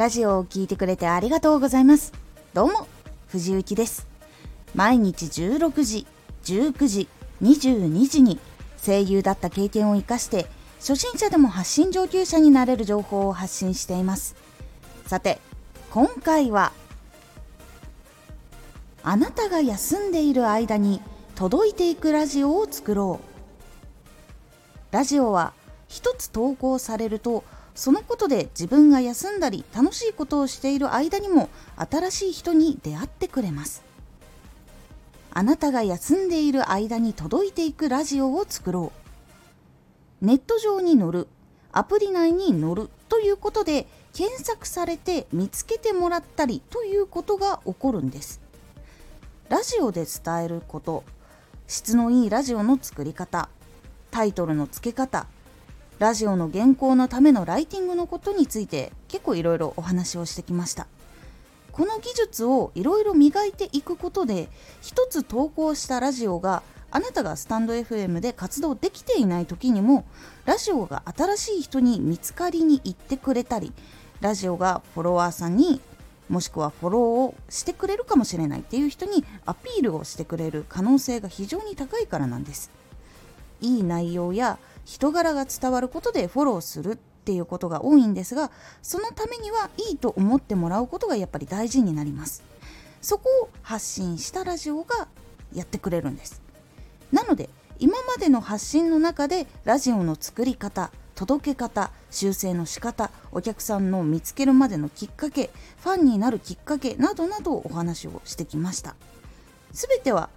ラジオを聴いてくれてありがとうございます。どうも藤幸です。毎日16時19時22時に声優だった経験を生かして初心者でも発信上級者になれる情報を発信しています。さて今回はあなたが休んでいる間に届いていくラジオを作ろう。ラジオは一つ投稿されるとそのことで自分が休んだり楽しいことをしている間にも新しい人に出会ってくれます。あなたが休んでいる間に届いていくラジオを作ろう。ネット上に載る。アプリ内に載るということで検索されて見つけてもらったりということが起こるんです。ラジオで伝えること。質のいいラジオの作り方。タイトルの付け方。ラジオの原稿のためのライティングのことについて結構いろいろお話をしてきました。この技術をいろいろ磨いていくことで一つ投稿したラジオがあなたがスタンド FM で活動できていない時にもラジオが新しい人に見つかりに行ってくれたりラジオがフォロワーさんにもしくはフォローをしてくれるかもしれないっていう人にアピールをしてくれる可能性が非常に高いからなんです。いい内容や人柄が伝わることでフォローするっていうことが多いんですがそのためにはいいと思ってもらうことがやっぱり大事になります。そこを発信したラジオがやってくれるんです。なので今までの発信の中でラジオの作り方届け方修正の仕方お客さんの見つけるまでのきっかけファンになるきっかけなどなどお話をしてきました。全ては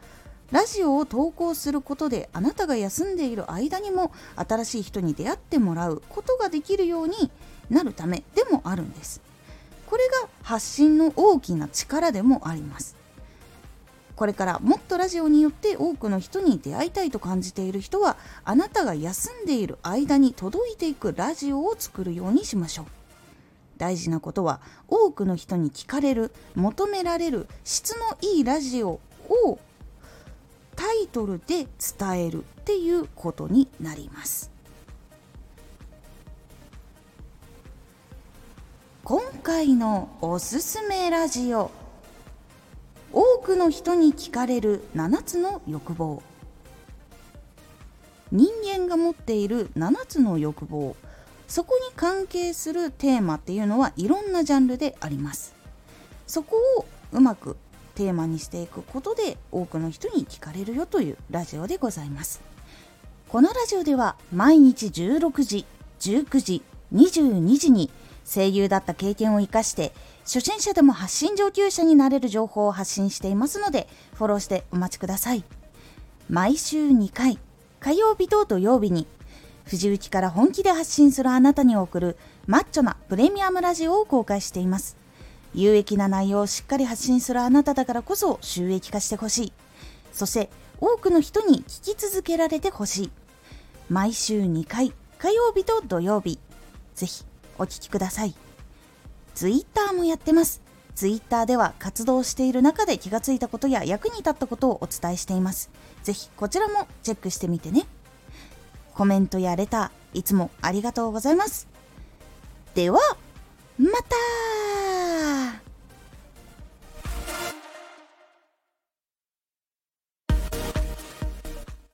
ラジオを投稿することであなたが休んでいる間にも新しい人に出会ってもらうことができるようになるためでもあるんです。これが発信の大きな力でもあります。これからもっとラジオによって多くの人に出会いたいと感じている人はあなたが休んでいる間に届いていくラジオを作るようにしましょう。大事なことは多くの人に聞かれる求められる質のいいラジオをイトルで伝えるっていうことになります。今回のおすすめラジオ。多くの人に聞かれる7つの欲望。人間が持っている7つの欲望。そこに関係するテーマっていうのはいろんなジャンルであります。そこをうまくテーマにしていくことで多くの人に聞かれるよというラジオでございます。このラジオでは毎日16時19時22時に声優だった経験を生かして初心者でも発信上級者になれる情報を発信していますのでフォローしてお待ちください。毎週2回火曜日と土曜日に藤雪から本気で発信するあなたに送るマッチョなプレミアムラジオを公開しています。有益な内容をしっかり発信するあなただからこそ収益化してほしい。そして多くの人に聞き続けられてほしい。毎週2回火曜日と土曜日。ぜひお聴きください。Twitter もやってます。Twitter では活動している中で気がついたことや役に立ったことをお伝えしています。ぜひこちらもチェックしてみてね。コメントやレターいつもありがとうございます。ではまた!